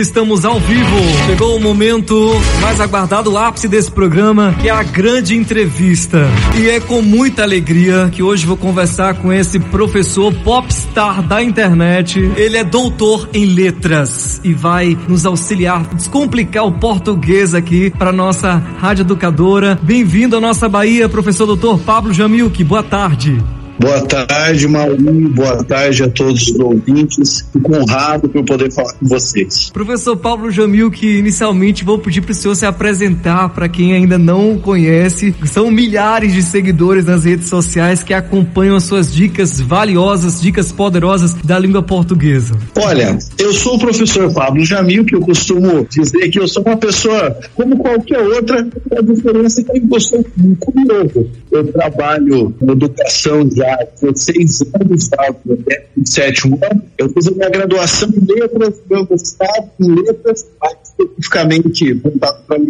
Estamos ao vivo. Chegou o momento mais aguardado, o ápice desse programa, que é a grande entrevista. E é com muita alegria que hoje vou conversar com esse professor popstar da internet. Ele é doutor em letras e vai nos auxiliar descomplicar o português aqui para nossa rádio educadora. Bem-vindo à nossa Bahia, professor doutor Pablo Jamilque. Boa tarde. Boa tarde, Maurinho. Boa tarde a todos os ouvintes. Fico honrado por poder falar com vocês. Professor Pablo Jamil, que inicialmente vou pedir para o senhor se apresentar para quem ainda não o conhece. São milhares de seguidores nas redes sociais que acompanham as suas dicas valiosas, dicas poderosas da língua portuguesa. Olha, eu sou o professor Pablo Jamil, que eu costumo dizer que eu sou uma pessoa como qualquer outra, a diferença é que eu sou curioso. Eu trabalho na educação já há 16 anos, estava no sétimo ano. Eu fiz a minha graduação em letras, meu mestrado em letras, mais especificamente voltado para a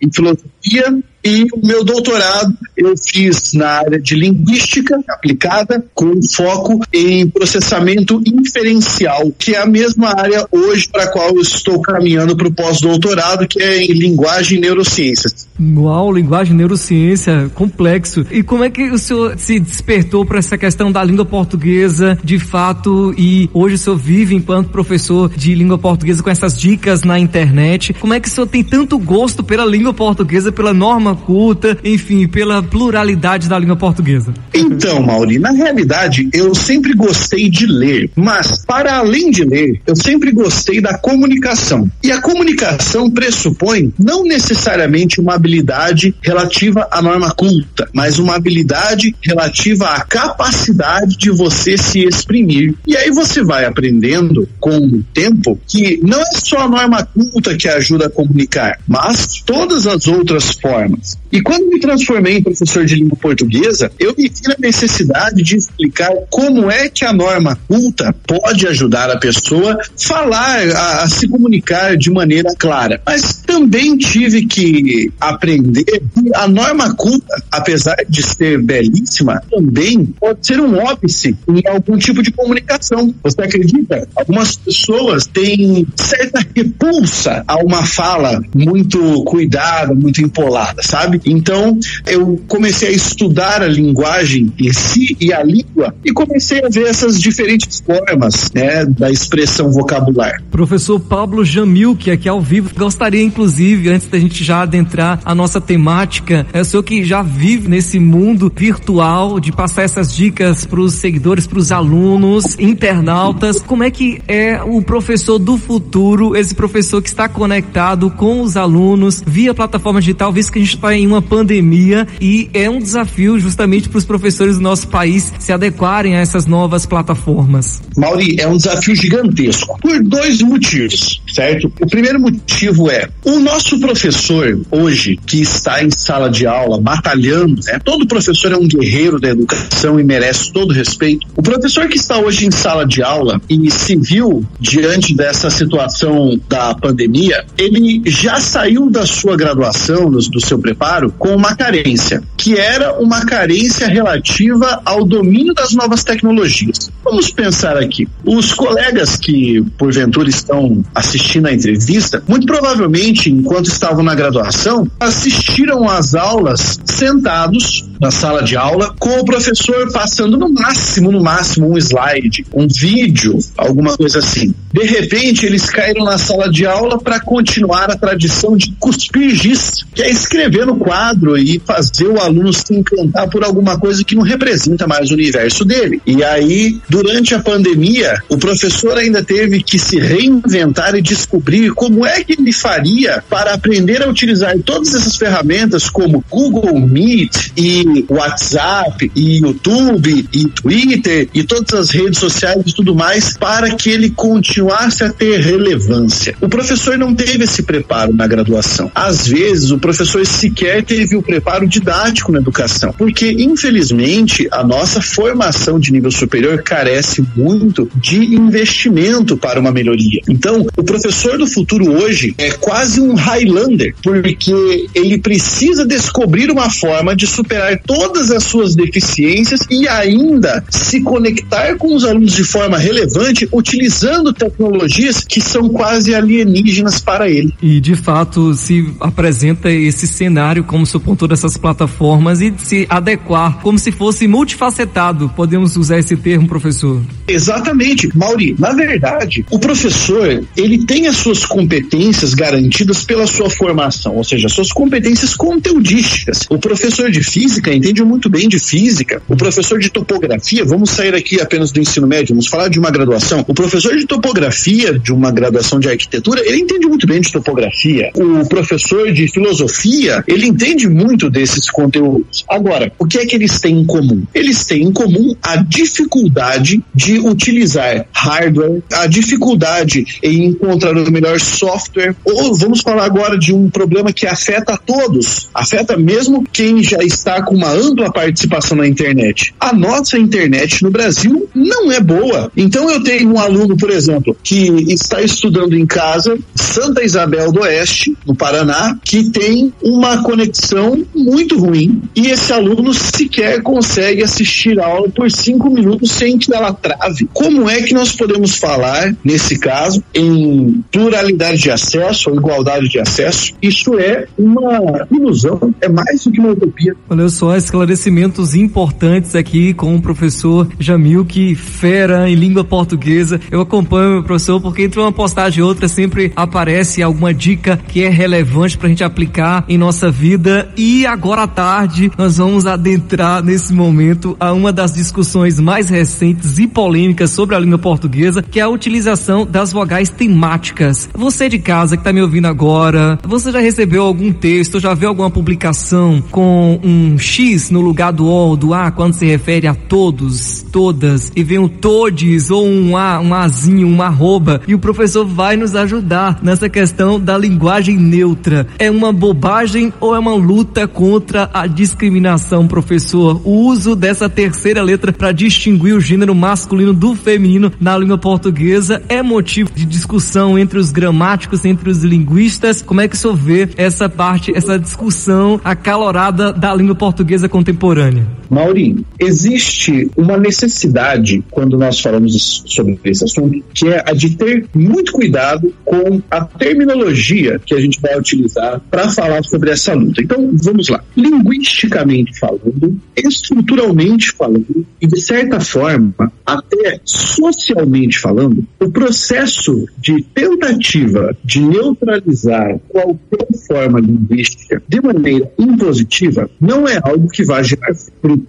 em filosofia e o meu doutorado eu fiz na área de linguística aplicada, com foco em processamento inferencial, que é a mesma área hoje para a qual eu estou caminhando para o pós-doutorado, que é em linguagem e neurociências. Uau, linguagem e neurociência, complexo. E como é que o senhor se despertou para essa questão da língua portuguesa de fato e hoje o senhor vive enquanto professor de língua portuguesa com essas dicas na internet? Como é que o senhor tem tanto gosto pela língua portuguesa, pela norma culta, enfim, pela pluralidade da língua portuguesa? Então, Mauri, na realidade, eu sempre gostei de ler, mas para além de ler, eu sempre gostei da comunicação. E a comunicação pressupõe não necessariamente uma habilidade relativa à norma culta, mas uma habilidade relativa à capacidade de você se exprimir. E aí você vai aprendendo com o tempo que não é só a norma culta que ajuda a comunicar, mas todas as outras formas. E quando me transformei em professor de língua portuguesa, eu me vi na necessidade de explicar como é que a norma culta pode ajudar a pessoa falar, a, a se comunicar de maneira clara. Mas também tive que aprender que a norma culta, apesar de ser belíssima, também pode ser um óbice em algum tipo de comunicação. Você acredita? Algumas pessoas têm certa repulsa a uma fala muito cuidada, muito empolada sabe? Então eu comecei a estudar a linguagem em si e a língua e comecei a ver essas diferentes formas, né, da expressão vocabular. Professor Pablo Jamil, que aqui ao vivo, gostaria inclusive, antes da gente já adentrar a nossa temática, é o senhor que já vive nesse mundo virtual de passar essas dicas para os seguidores, para os alunos, internautas, como é que é o professor do futuro, esse professor que está conectado com os alunos via plataforma digital, visto que a gente está em uma pandemia e é um desafio justamente para os professores do nosso país se adequarem a essas novas plataformas. Mauri, é um desafio gigantesco por dois motivos, certo? O primeiro motivo é o nosso professor hoje que está em sala de aula batalhando, né? Todo professor é um guerreiro da educação e merece todo respeito. O professor que está hoje em sala de aula e se viu diante dessa situação da pandemia, ele já saiu da sua graduação, do, do seu preparo com uma carência, que era uma carência relativa ao domínio das novas tecnologias. Vamos pensar aqui. Os colegas que, porventura, estão assistindo a entrevista, muito provavelmente, enquanto estavam na graduação, assistiram às aulas sentados na sala de aula, com o professor passando no máximo, no máximo, um slide, um vídeo, alguma coisa assim. De repente, eles caíram na sala de aula para continuar a tradição de cuspir giz, que é escrever no quadro e fazer o aluno se encantar por alguma coisa que não representa mais o universo dele. E aí, durante a pandemia, o professor ainda teve que se reinventar e descobrir como é que ele faria para aprender a utilizar todas essas ferramentas como Google Meet e WhatsApp, e YouTube, e Twitter, e todas as redes sociais e tudo mais, para que ele continuasse a ter relevância. O professor não teve esse preparo na graduação. Às vezes, o professor sequer teve o preparo didático na educação, porque, infelizmente, a nossa formação de nível superior carece muito de investimento para uma melhoria. Então, o professor do futuro hoje é quase um Highlander, porque ele precisa descobrir uma forma de superar todas as suas deficiências e ainda se conectar com os alunos de forma relevante, utilizando tecnologias que são quase alienígenas para ele. E de fato se apresenta esse cenário como se pontou dessas plataformas e se adequar como se fosse multifacetado. Podemos usar esse termo, professor? Exatamente, Mauri. Na verdade, o professor ele tem as suas competências garantidas pela sua formação, ou seja, suas competências conteudísticas. O professor de física entende muito bem de física. O professor de topografia, vamos sair aqui apenas do ensino médio, vamos falar de uma graduação. O professor de topografia de uma graduação de arquitetura, ele entende muito bem de topografia. O professor de filosofia, ele entende muito desses conteúdos. Agora, o que é que eles têm em comum? Eles têm em comum a dificuldade de utilizar hardware, a dificuldade em encontrar o melhor software, ou vamos falar agora de um problema que afeta a todos, afeta mesmo quem já está uma ampla participação na internet. A nossa internet no Brasil não é boa. Então eu tenho um aluno, por exemplo, que está estudando em casa, Santa Isabel do Oeste, no Paraná, que tem uma conexão muito ruim e esse aluno sequer consegue assistir a aula por cinco minutos sem que ela trave. Como é que nós podemos falar, nesse caso, em pluralidade de acesso ou igualdade de acesso? Isso é uma ilusão, é mais do que uma utopia. Olha só, esclarecimentos importantes aqui com o professor Jamil, que fera em língua portuguesa. Eu acompanho o professor porque entre uma postagem e outra sempre aparece alguma dica que é relevante para a gente aplicar em nossa vida. E agora à tarde nós vamos adentrar nesse momento a uma das discussões mais recentes e polêmicas sobre a língua portuguesa, que é a utilização das vogais temáticas. Você de casa que está me ouvindo agora, você já recebeu algum texto, já viu alguma publicação com um X no lugar do O ou do A quando se refere a todos, todas, e vem um todes ou um A, um Azinho, uma arroba, e o professor vai nos ajudar nessa questão da linguagem neutra. É uma bobagem ou é uma luta contra a discriminação, professor? O uso dessa terceira letra para distinguir o gênero masculino do feminino na língua portuguesa é motivo de discussão entre os gramáticos, entre os linguistas. Como é que o senhor vê essa parte, essa discussão acalorada da língua portuguesa contemporânea? Maurinho, existe uma necessidade quando nós falamos sobre esse assunto, que é a de ter muito cuidado com a terminologia que a gente vai utilizar para falar sobre essa luta. Então, vamos lá. Linguisticamente falando, estruturalmente falando e de certa forma, até socialmente falando, o processo de tentativa de neutralizar qualquer forma linguística de maneira impositiva não é algo que vai gerar frutos.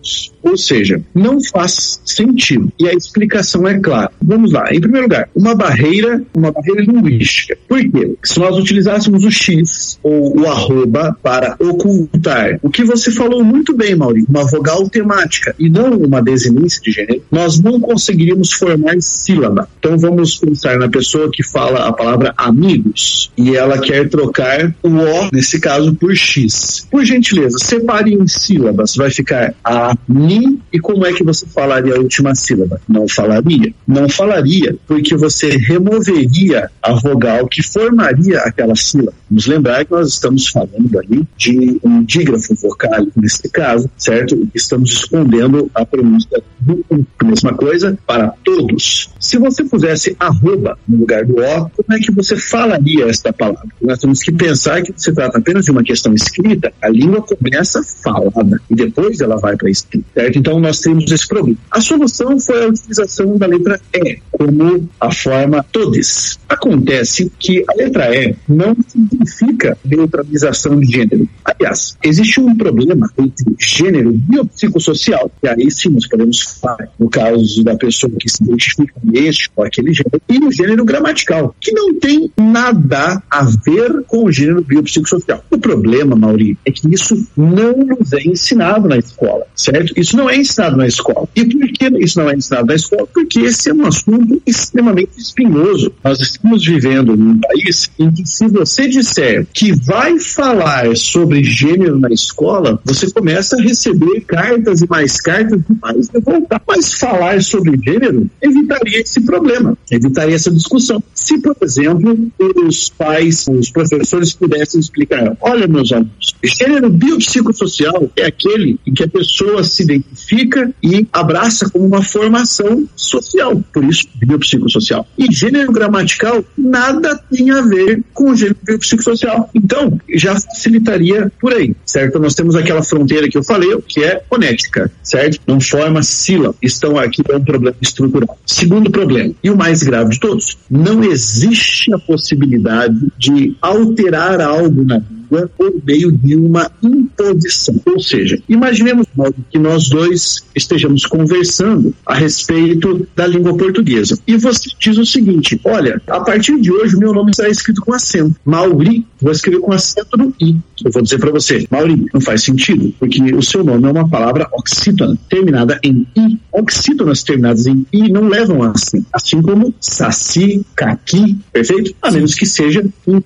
Ou seja, não faz sentido. E a explicação é clara. Vamos lá. Em primeiro lugar, uma barreira, uma barreira linguística. Por quê? Se nós utilizássemos o X ou o arroba para ocultar o que você falou muito bem, Maurício, uma vogal temática e não uma desinência de gênero, nós não conseguiríamos formar sílaba. Então vamos pensar na pessoa que fala a palavra amigos e ela quer trocar o O, nesse caso, por X. Por gentileza, separe em sílabas. Vai ficar a, ni e como é que você falaria a última sílaba? Não falaria. Não falaria porque você removeria a vogal que formaria aquela sílaba. Vamos lembrar que nós estamos falando ali de um dígrafo vocal, nesse caso, certo? Estamos escondendo a pronúncia do mesma coisa para todos. Se você pusesse arroba no lugar do O, como é que você falaria esta palavra? Nós temos que pensar que se trata apenas de uma questão escrita, a língua começa falada e depois ela vai para a certo? Então nós temos esse problema. A solução foi a utilização da letra E como a forma todes. Acontece que a letra E não significa neutralização de gênero. Aliás, existe um problema entre gênero biopsicossocial, e aí sim nós podemos falar, no caso da pessoa que se identifica com este ou aquele gênero, e o gênero gramatical, que não tem nada a ver com o gênero biopsicossocial. O problema, Mauri, é que isso não nos é ensinado na escola, certo? Isso não é ensinado na escola. E por que isso não é ensinado na escola? Porque esse é um assunto extremamente espinhoso. Nós estamos vivendo num país em que se você disser que vai falar sobre gênero na escola, você começa a receber cartas e mais cartas de pais voltar. Mas falar sobre gênero evitaria esse problema, evitaria essa discussão. Se, por exemplo, os pais, os professores pudessem explicar: olha, meus alunos, gênero biopsicossocial é aquele em que a pessoa se identifica e abraça como uma formação social, por isso, biopsicossocial. E gênero gramatical nada tem a ver com gênero biopsicossocial. Então, já facilitaria por aí, certo? Nós temos aquela fronteira que eu falei, que é fonética, certo? Não forma sílaba. Estão aqui é um problema estrutural. Segundo problema, e o mais grave de todos, não existe a possibilidade de alterar algo na língua por meio de uma imposição. Ou seja, imaginemos que nós dois estejamos conversando a respeito da língua portuguesa. E você diz o seguinte: olha, a partir de hoje meu nome será escrito com acento. Mauri, vou escrever com acento no I. Eu vou dizer para você, Mauri, não faz sentido, porque o seu nome é uma palavra oxítona, terminada em I. Oxítonas terminadas em I não levam assim. Assim como saci, caqui, perfeito? A menos que seja.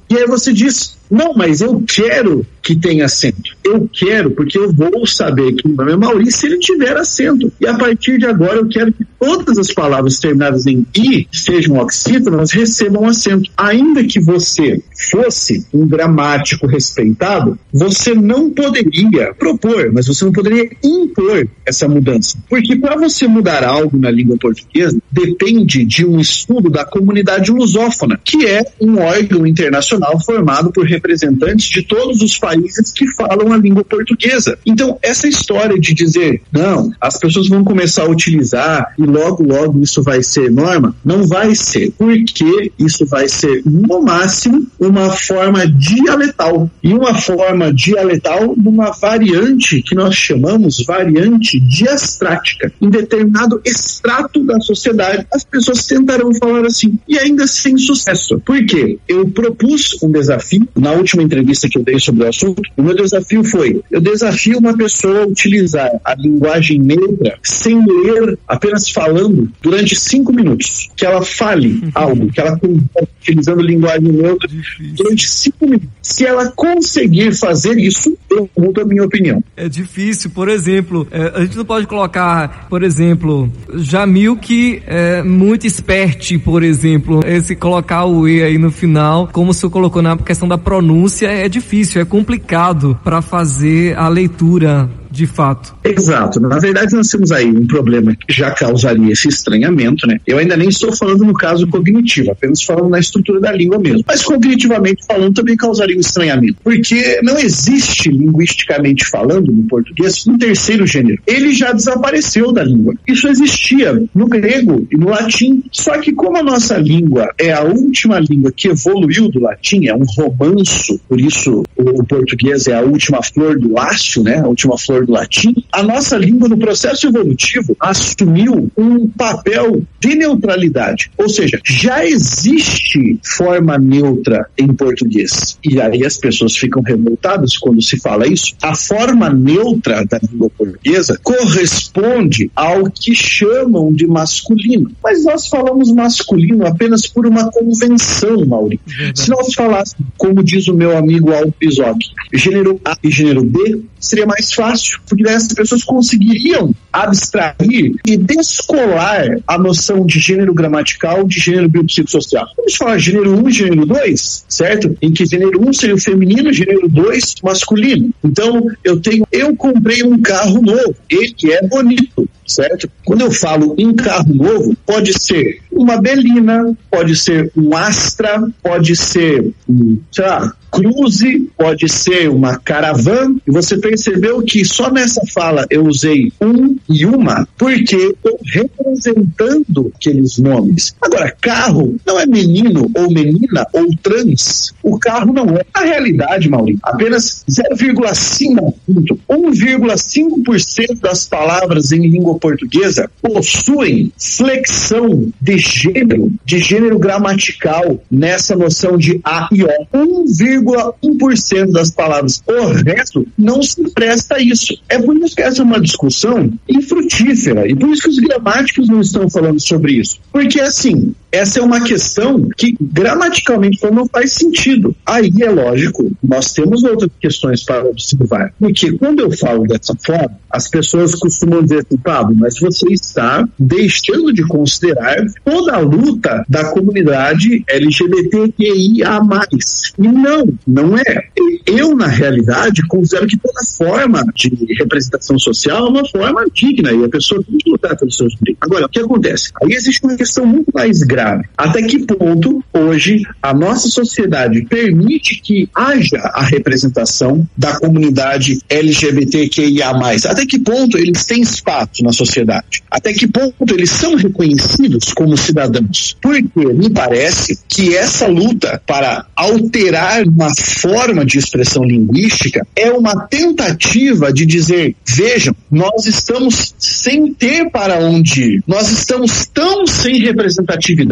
E aí você diz, não, mas eu quero que tenha acento. Eu quero, porque eu vou saber que o nome é Maurício se ele tiver acento. E a partir de agora eu quero que todas as palavras terminadas em i sejam oxítonas, recebam acento. Ainda que você fosse um gramático respeitado, você não poderia propor, mas você não poderia impor essa mudança. Porque para você mudar algo na língua portuguesa, depende de um estudo da comunidade lusófona, que é um órgão internacional formado por representantes de todos os países que falam a língua portuguesa. Então, essa história de dizer, não, as pessoas vão começar a utilizar e logo, logo isso vai ser norma, não vai ser, porque isso vai ser, no máximo, uma forma dialetal. E uma forma dialetal de uma variante que nós chamamos variante diastrática. Em determinado extrato da sociedade, as pessoas tentarão falar assim, e ainda sem sucesso. Por quê? Eu propus um desafio na última entrevista que eu dei sobre o assunto, o meu desafio foi: eu desafio uma pessoa a utilizar a linguagem neutra sem ler, apenas falando, durante cinco minutos. Que ela fale uhum. algo, que ela utilizando linguagem neutra durante cinco minutos. Se ela conseguir fazer isso, mudo a minha opinião. É difícil, por exemplo, é, a gente não pode colocar, por exemplo, Jamil que é muito esperte, por exemplo, esse colocar o E aí no final, como o senhor colocou na questão da pronúncia, é difícil, é complicado para fazer a leitura de fato. Exato. Na verdade, nós temos aí um problema que já causaria esse estranhamento, né? Eu ainda nem estou falando no caso cognitivo, apenas falando na estrutura da língua mesmo. Mas cognitivamente falando, também causaria um estranhamento. Porque não existe, linguisticamente falando, no português, um terceiro gênero. Ele já desapareceu da língua. Isso existia no grego e no latim. Só que como a nossa língua é a última língua que evoluiu do latim, é um romanço, por isso o português é a última flor do lácio, né? A última flor do latim, a nossa língua no processo evolutivo assumiu um papel de neutralidade. Ou seja, já existe forma neutra em português. E aí as pessoas ficam revoltadas quando se fala isso. A forma neutra da língua portuguesa corresponde ao que chamam de masculino. Mas nós falamos masculino apenas por uma convenção, Maurício. Se nós falássemos, como diz o meu amigo Alpizoc, gênero A e gênero B, seria mais fácil, porque daí as pessoas conseguiriam abstrair e descolar a noção de gênero gramatical de gênero biopsicossocial. Vamos falar gênero 1 e gênero 2, certo? Em que gênero 1 seria o feminino, gênero 2 masculino. Então, eu tenho, eu comprei um carro novo, ele é bonito, certo? Quando eu falo um carro novo, pode ser uma Belina, pode ser um Astra, pode ser um, sei lá, Cruze, pode ser uma Caravan, e você percebeu que só nessa fala eu usei um e uma, porque estou representando aqueles nomes. Agora, carro não é menino ou menina ou trans. O carro não é. A realidade, Maurício, apenas 0,5%, 1,5% das palavras em portuguesa possuem flexão de gênero, de gênero gramatical nessa noção de A e O. 1,1% das palavras. O resto não se presta a isso. É por isso que essa é uma discussão infrutífera. E por isso que os gramáticos não estão falando sobre isso. Porque, assim, essa é uma questão que, gramaticalmente não faz sentido. Aí é lógico, nós temos outras questões para observar. Porque quando eu falo dessa forma, as pessoas costumam dizer assim, Pablo, mas você está deixando de considerar toda a luta da comunidade LGBTQIA. E não, não é. Eu, na realidade, considero que toda forma de representação social é uma forma digna e a pessoa tem que lutar pelos seus direitos. Agora, o que acontece? Aí existe uma questão muito mais grave. Até que ponto, hoje, a nossa sociedade permite que haja a representação da comunidade LGBTQIA. Até que ponto eles têm espaço na sociedade? Até que ponto eles são reconhecidos como cidadãos? Porque me parece que essa luta para alterar uma forma de expressão linguística é uma tentativa de dizer: vejam, nós estamos sem ter para onde ir, nós estamos tão sem representatividade,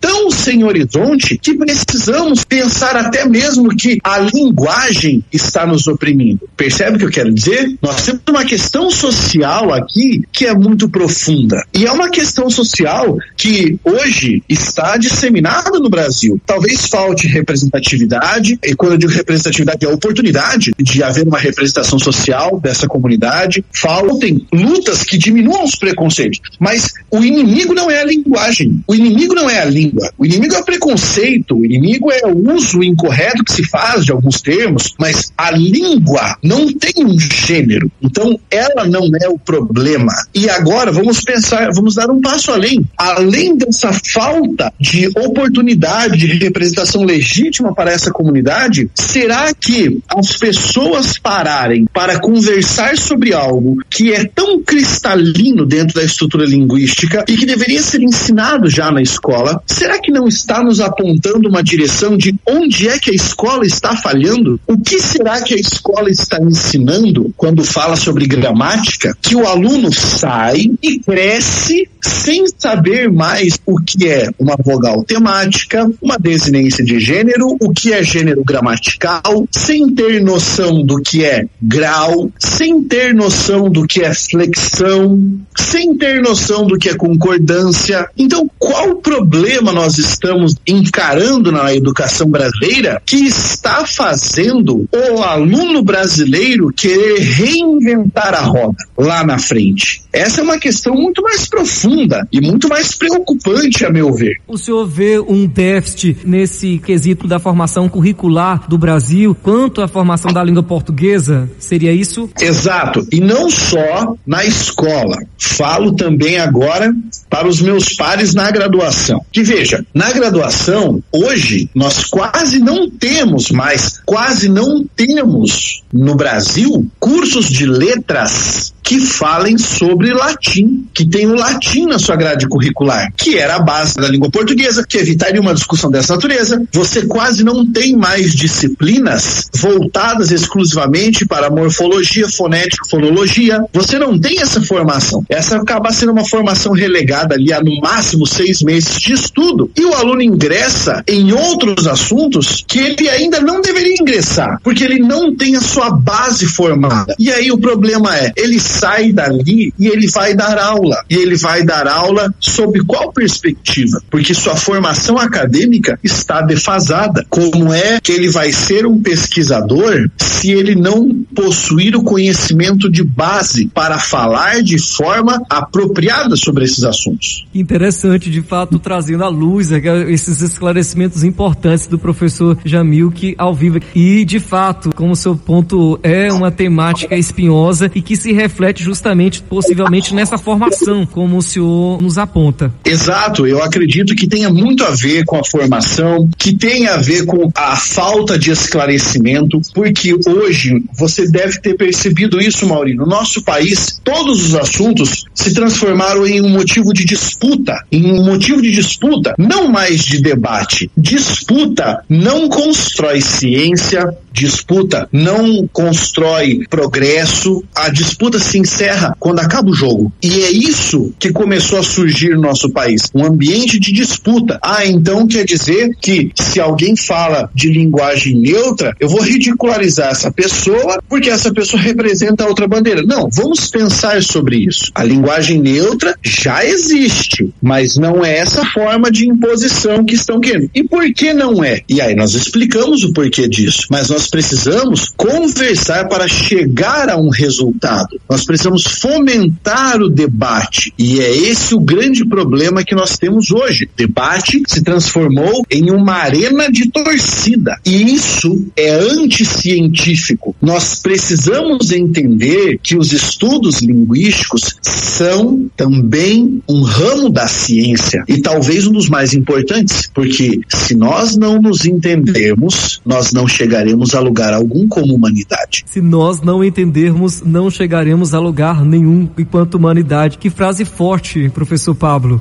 tão sem horizonte, que precisamos pensar até mesmo que a linguagem está nos oprimindo. Percebe o que eu quero dizer? Nós temos uma questão social aqui que é muito profunda. E é uma questão social que hoje está disseminada no Brasil. Talvez falte representatividade, e quando eu digo representatividade, é a oportunidade de haver uma representação social dessa comunidade. Faltem lutas que diminuam os preconceitos. Mas o inimigo não é a linguagem, o inimigo não é a língua, o inimigo é o preconceito, o inimigo é o uso incorreto que se faz de alguns termos, mas a língua não tem um gênero. Então, ela não é o problema. E agora vamos pensar, vamos dar um passo além. Além dessa falta de oportunidade de representação legítima para essa comunidade, será que as pessoas pararem para conversar sobre algo que é tão cristalino dentro da estrutura linguística e que deveria ser ensinado já na escola, será que não está nos apontando uma direção de onde é que a escola está falhando? O que será que a escola está ensinando quando fala sobre gramática? Que o aluno sai e cresce sem saber mais o que é uma vogal temática, uma desinência de gênero, o que é gênero gramatical, sem ter noção do que é grau, sem ter noção do que é flexão, sem ter noção do que é concordância. Então, qual problema nós estamos encarando na educação brasileira que está fazendo o aluno brasileiro querer reinventar a roda lá na frente? Essa é uma questão muito mais profunda e muito mais preocupante, a meu ver. O senhor vê um déficit nesse quesito da formação curricular do Brasil quanto à formação da língua portuguesa? Seria isso? Exato. E não só na escola. Falo também agora para os meus pares na graduação. Que veja, na graduação, hoje, nós quase não temos mais, quase não temos no Brasil cursos de letras que falem sobre latim, que o latim na sua grade curricular, que era a base da língua portuguesa, que evitaria uma discussão dessa natureza. Você quase não tem mais disciplinas voltadas exclusivamente para morfologia, fonética, fonologia. Você não tem essa formação. Essa acaba sendo uma formação relegada ali a no máximo seis meses de estudo. E o aluno ingressa em outros assuntos que ele ainda não deveria ingressar, porque ele não tem a sua base formada. E aí o problema é, ele sai dali e ele vai dar aula. E ele vai dar aula sob qual perspectiva? Porque sua formação acadêmica está defasada. Como é que ele vai ser um pesquisador se ele não possuir o conhecimento de base para falar de forma apropriada sobre esses assuntos? Interessante, de fato, trazendo à luz esses esclarecimentos importantes do professor Jamil que ao vivo. E, de fato, como o seu ponto é uma temática espinhosa e que se reflete justamente, possivelmente, nessa formação, como o senhor nos aponta. Exato, eu acredito que tenha muito a ver com a formação, que tenha a ver com a falta de esclarecimento, porque hoje você deve ter percebido isso, Maurício. No nosso país, todos os assuntos se transformaram em um motivo de disputa, em um motivo de disputa, não mais de debate. Disputa não constrói ciência, disputa não constrói progresso, a disputa se encerra quando acaba o jogo. E é isso que começou a surgir no nosso país, um ambiente de disputa. Ah, então quer dizer que se alguém fala de linguagem neutra, eu vou ridicularizar essa pessoa porque essa pessoa representa outra bandeira. Não, vamos pensar sobre isso. A linguagem neutra já existe, mas não é essa forma de imposição que estão querendo. E por que não é? E aí nós explicamos o porquê disso, mas nós precisamos conversar para chegar a um resultado. Nós precisamos fomentar o debate. E é esse o grande problema que nós temos hoje. O debate se transformou em uma arena de torcida. E isso é anticientífico. Nós precisamos entender que os estudos linguísticos são também um ramo da ciência e talvez um dos mais importantes, porque se nós não nos entendermos, nós não chegaremos a lugar algum como humanidade. Se nós não entendermos, não chegaremos a lugar nenhum enquanto humanidade. Que frase forte, professor Pablo.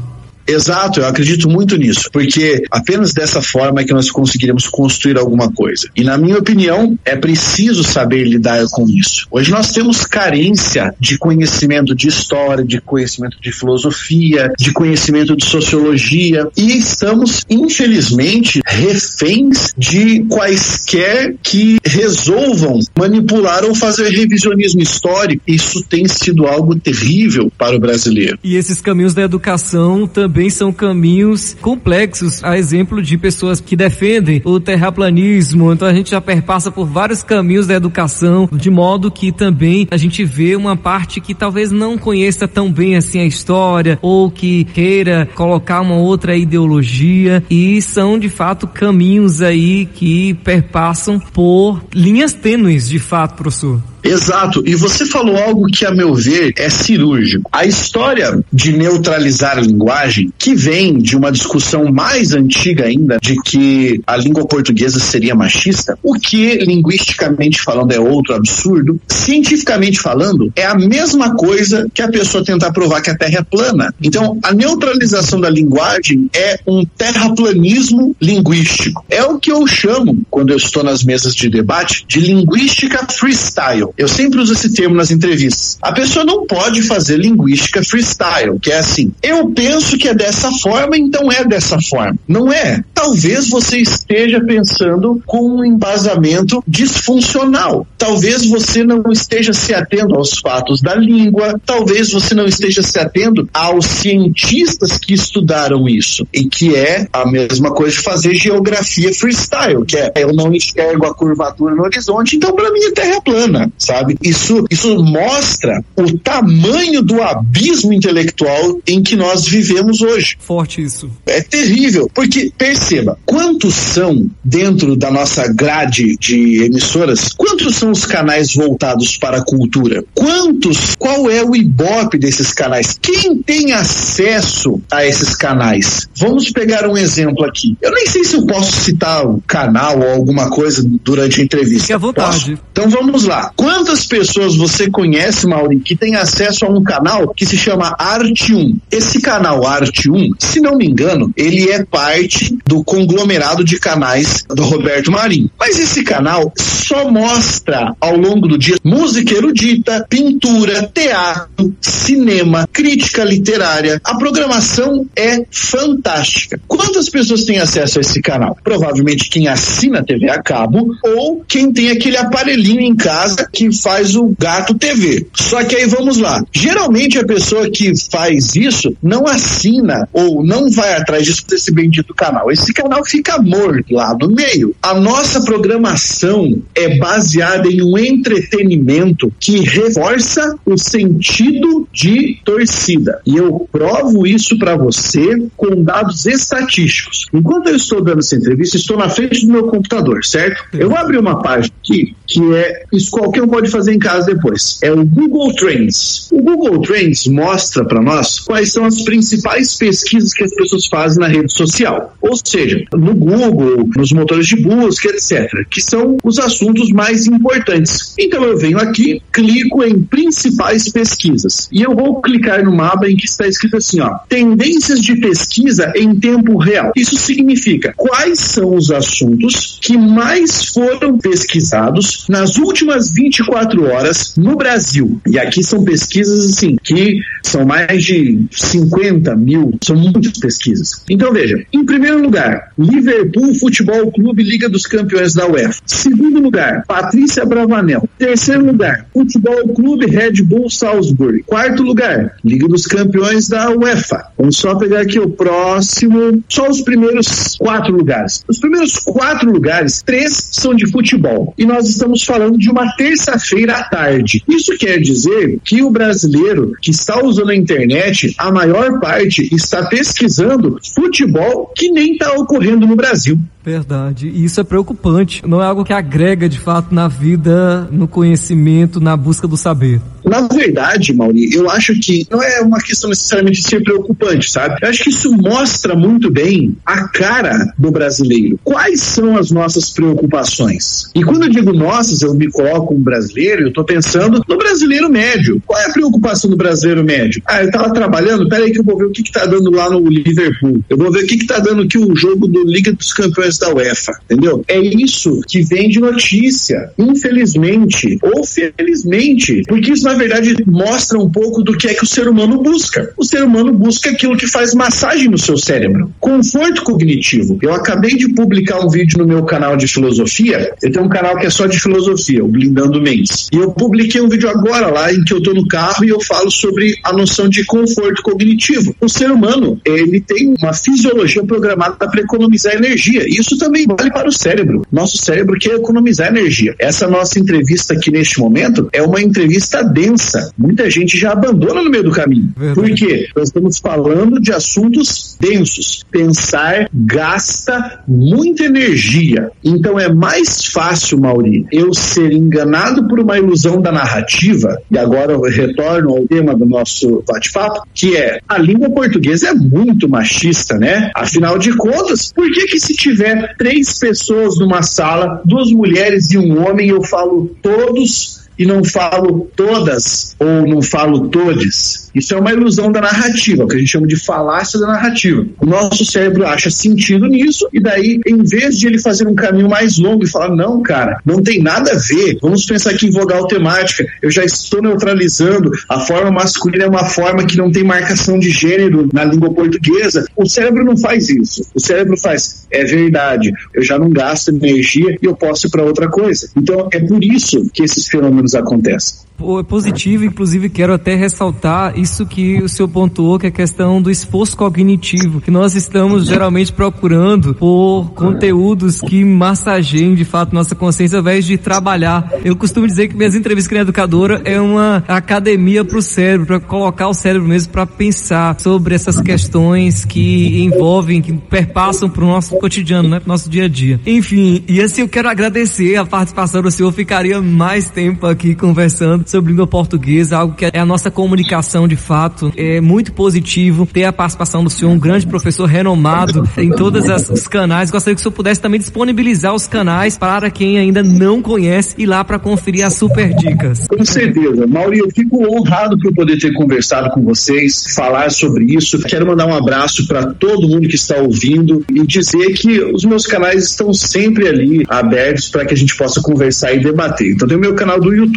Exato, eu acredito muito nisso, porque apenas dessa forma é que nós conseguiremos construir alguma coisa. E na minha opinião, é preciso saber lidar com isso. Hoje nós temos carência de conhecimento de história, de conhecimento de filosofia, de conhecimento de sociologia e estamos, infelizmente, reféns de quaisquer que resolvam manipular ou fazer revisionismo histórico. Isso tem sido algo terrível para o brasileiro. E esses caminhos da educação também também são caminhos complexos, a exemplo de pessoas que defendem o terraplanismo. Então a gente já perpassa por vários caminhos da educação, de modo que também a gente vê uma parte que talvez não conheça tão bem assim a história ou que queira colocar uma outra ideologia e são de fato caminhos aí que perpassam por linhas tênues de fato, professor. Exato. E você falou algo que, a meu ver, é cirúrgico. A história de neutralizar a linguagem, que vem de uma discussão mais antiga ainda, de que a língua portuguesa seria machista, o que, linguisticamente falando, é outro absurdo, cientificamente falando, é a mesma coisa que a pessoa tentar provar que a Terra é plana. Então, a neutralização da linguagem é um terraplanismo linguístico. É o que eu chamo, quando eu estou nas mesas de debate, de linguística freestyle. Eu sempre uso esse termo nas entrevistas. A pessoa não pode fazer linguística freestyle, que é assim, eu penso que é dessa forma, então é dessa forma. Não é. Talvez você esteja pensando com um embasamento disfuncional. Talvez você não esteja se atendo aos fatos da língua, talvez você não esteja se atendo aos cientistas que estudaram isso. E que é a mesma coisa de fazer geografia freestyle, que é eu não enxergo a curvatura no horizonte, então para mim a Terra é plana sabe? Isso, isso mostra o tamanho do abismo intelectual em que nós vivemos hoje. Forte isso. É terrível, porque perceba, quantos são dentro da nossa grade de emissoras, quantos são os canais voltados para a cultura? Quantos, qual é o ibope desses canais? Quem tem acesso a esses canais? Vamos pegar um exemplo aqui. Eu nem sei se eu posso citar o canal ou alguma coisa durante a entrevista. Fique à vontade. Posso? Então vamos lá. Quantas pessoas você conhece, Mauri, que tem acesso a um canal que se chama Arte 1? Esse canal Arte 1, se não me engano, ele é parte do conglomerado de canais do Roberto Marinho. Mas esse canal só mostra ao longo do dia música erudita, pintura, teatro, cinema, crítica literária. A programação é fantástica. Quantas pessoas têm acesso a esse canal? Provavelmente quem assina a TV a cabo ou quem tem aquele aparelhinho em casa que faz o gato TV. Só que aí vamos lá. Geralmente a pessoa que faz isso não assina ou não vai atrás disso desse bendito canal. Esse canal fica morto lá no meio. A nossa programação é baseada em um entretenimento que reforça o sentido de torcida. E eu provo isso para você com dados estatísticos. Enquanto eu estou dando essa entrevista, estou na frente do meu computador, certo? Eu vou abrir uma página aqui que é isso qualquer pode fazer em casa depois. É o Google Trends. O Google Trends mostra para nós quais são as principais pesquisas que as pessoas fazem na rede social. Ou seja, no Google, nos motores de busca, etc. Que são os assuntos mais importantes. Então eu venho aqui, clico em principais pesquisas. E eu vou clicar numa aba em que está escrito assim, ó, tendências de pesquisa em tempo real. Isso significa quais são os assuntos que mais foram pesquisados nas últimas 24 24 horas no Brasil. E aqui são pesquisas assim que são mais de 50 mil, são muitas pesquisas. Então veja, em primeiro lugar, Liverpool Futebol Clube Liga dos Campeões da UEFA. Segundo lugar, Patrícia Bravanel. Terceiro lugar, Futebol Clube Red Bull Salzburg. Quarto lugar, Liga dos Campeões da UEFA. Vamos só pegar aqui o próximo, só os primeiros quatro lugares. Os primeiros quatro lugares, três são de futebol. E nós estamos falando de uma terça-feira à tarde. Isso quer dizer que o brasileiro que está usando a internet, a maior parte está pesquisando futebol que nem está ocorrendo no Brasil. Verdade. E isso é preocupante. Não é algo que agrega de fato na vida, no conhecimento, na busca do saber. Na verdade, Mauri, eu acho que não é uma questão necessariamente de ser preocupante, sabe? Eu acho que isso mostra muito bem a cara do brasileiro. Quais são as nossas preocupações? E quando eu digo nossas, eu me coloco um brasileiro, eu estou pensando no brasileiro médio. Qual é a preocupação do brasileiro médio? Ah, eu tava trabalhando, peraí que eu vou ver o que, que tá dando lá no Liverpool. Eu vou ver o que, que tá dando aqui o jogo do Liga dos Campeões da UEFA, entendeu? É isso que vem de notícia, infelizmente ou felizmente, porque isso na verdade mostra um pouco do que é que o ser humano busca. O ser humano busca aquilo que faz massagem no seu cérebro, conforto cognitivo. Eu acabei de publicar um vídeo no meu canal de filosofia, eu tenho um canal que é só de filosofia, o Blindando Mentes. E eu publiquei um vídeo agora lá em que eu tô no carro e eu falo sobre a noção de conforto cognitivo. O ser humano, ele tem uma fisiologia programada para economizar energia. Isso também vale para o cérebro. Nosso cérebro quer economizar energia. Essa nossa entrevista aqui neste momento é uma entrevista densa. Muita gente já abandona no meio do caminho. Verdade. Por quê? Nós estamos falando de assuntos densos. Pensar gasta muita energia. Então é mais fácil, Mauri, eu ser enganado por uma ilusão da narrativa, e agora eu retorno ao tema do nosso bate-papo, que é a língua portuguesa é muito machista, né? Afinal de contas, por que que se tiver três pessoas numa sala, duas mulheres e um homem, eu falo todos e não falo todas ou não falo todes. Isso é uma ilusão da narrativa, que a gente chama de falácia da narrativa. O nosso cérebro acha sentido nisso e daí, em vez de ele fazer um caminho mais longo e falar, não, cara, não tem nada a ver, vamos pensar aqui em vogal temática, eu já estou neutralizando, a forma masculina é uma forma que não tem marcação de gênero na língua portuguesa. O cérebro não faz isso. O cérebro faz, é verdade, eu já não gasto energia e eu posso ir para outra coisa. Então, é por isso que esses fenômenos acontecem é positivo, inclusive quero até ressaltar isso que o senhor pontuou, que é a questão do esforço cognitivo, que nós estamos geralmente procurando por conteúdos que massageiem de fato nossa consciência ao invés de trabalhar. Eu costumo dizer que minhas entrevistas com a educadora é uma academia para o cérebro, para colocar o cérebro mesmo para pensar sobre essas questões que envolvem, que perpassam para o nosso cotidiano, né, para o nosso dia a dia. Enfim, e assim eu quero agradecer a participação do senhor, ficaria mais tempo aqui conversando sobre língua portuguesa, algo que é a nossa comunicação de fato. É muito positivo ter a participação do senhor, um grande professor renomado em todos os canais. Gostaria que o senhor pudesse também disponibilizar os canais para quem ainda não conhece ir lá para conferir as super dicas. Com certeza. Mauri, eu fico honrado por poder ter conversado com vocês, falar sobre isso. Quero mandar um abraço para todo mundo que está ouvindo e dizer que os meus canais estão sempre ali abertos para que a gente possa conversar e debater. Então tem o meu canal do YouTube,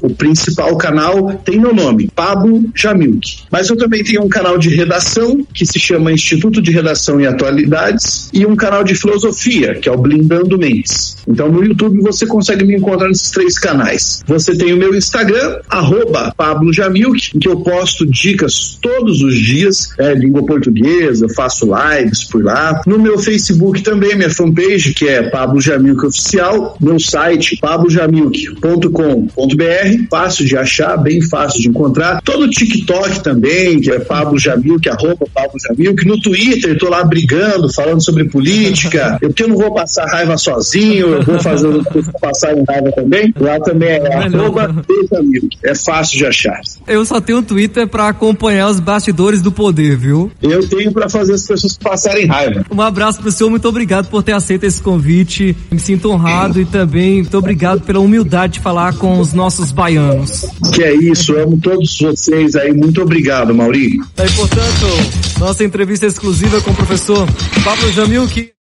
o Príncipe principal canal tem meu nome, Pablo Jamilk. Mas eu também tenho um canal de redação que se chama Instituto de Redação e Atualidades e um canal de filosofia, que é o Blindando Mentes. Então no YouTube você consegue me encontrar nesses três canais. Você tem o meu Instagram, arroba Pablo Jamilk, em que eu posto dicas todos os dias, é, língua portuguesa, faço lives por lá. No meu Facebook também, minha fanpage, que é Pablo Jamilk Oficial, meu site, pablojamilk.com.br, fácil de achar, bem fácil de encontrar. Todo o TikTok também, que é Pablo Jamil, que é arroba Pablo Jamil, que no Twitter tô lá brigando, falando sobre política, eu, porque eu não vou passar raiva sozinho, eu vou fazer passar raiva também. Lá também é arroba Jamil. É fácil de achar. Eu só tenho um Twitter para acompanhar os bastidores do poder, viu? Eu tenho para fazer as pessoas passarem raiva. Um abraço pro senhor, muito obrigado por ter aceito esse convite. Me sinto honrado e também muito obrigado pela humildade de falar com os nossos baianos anos. Que é isso, amo todos vocês aí. Muito obrigado, Mauri. E, portanto, nossa entrevista exclusiva com o professor Pablo Jamil, que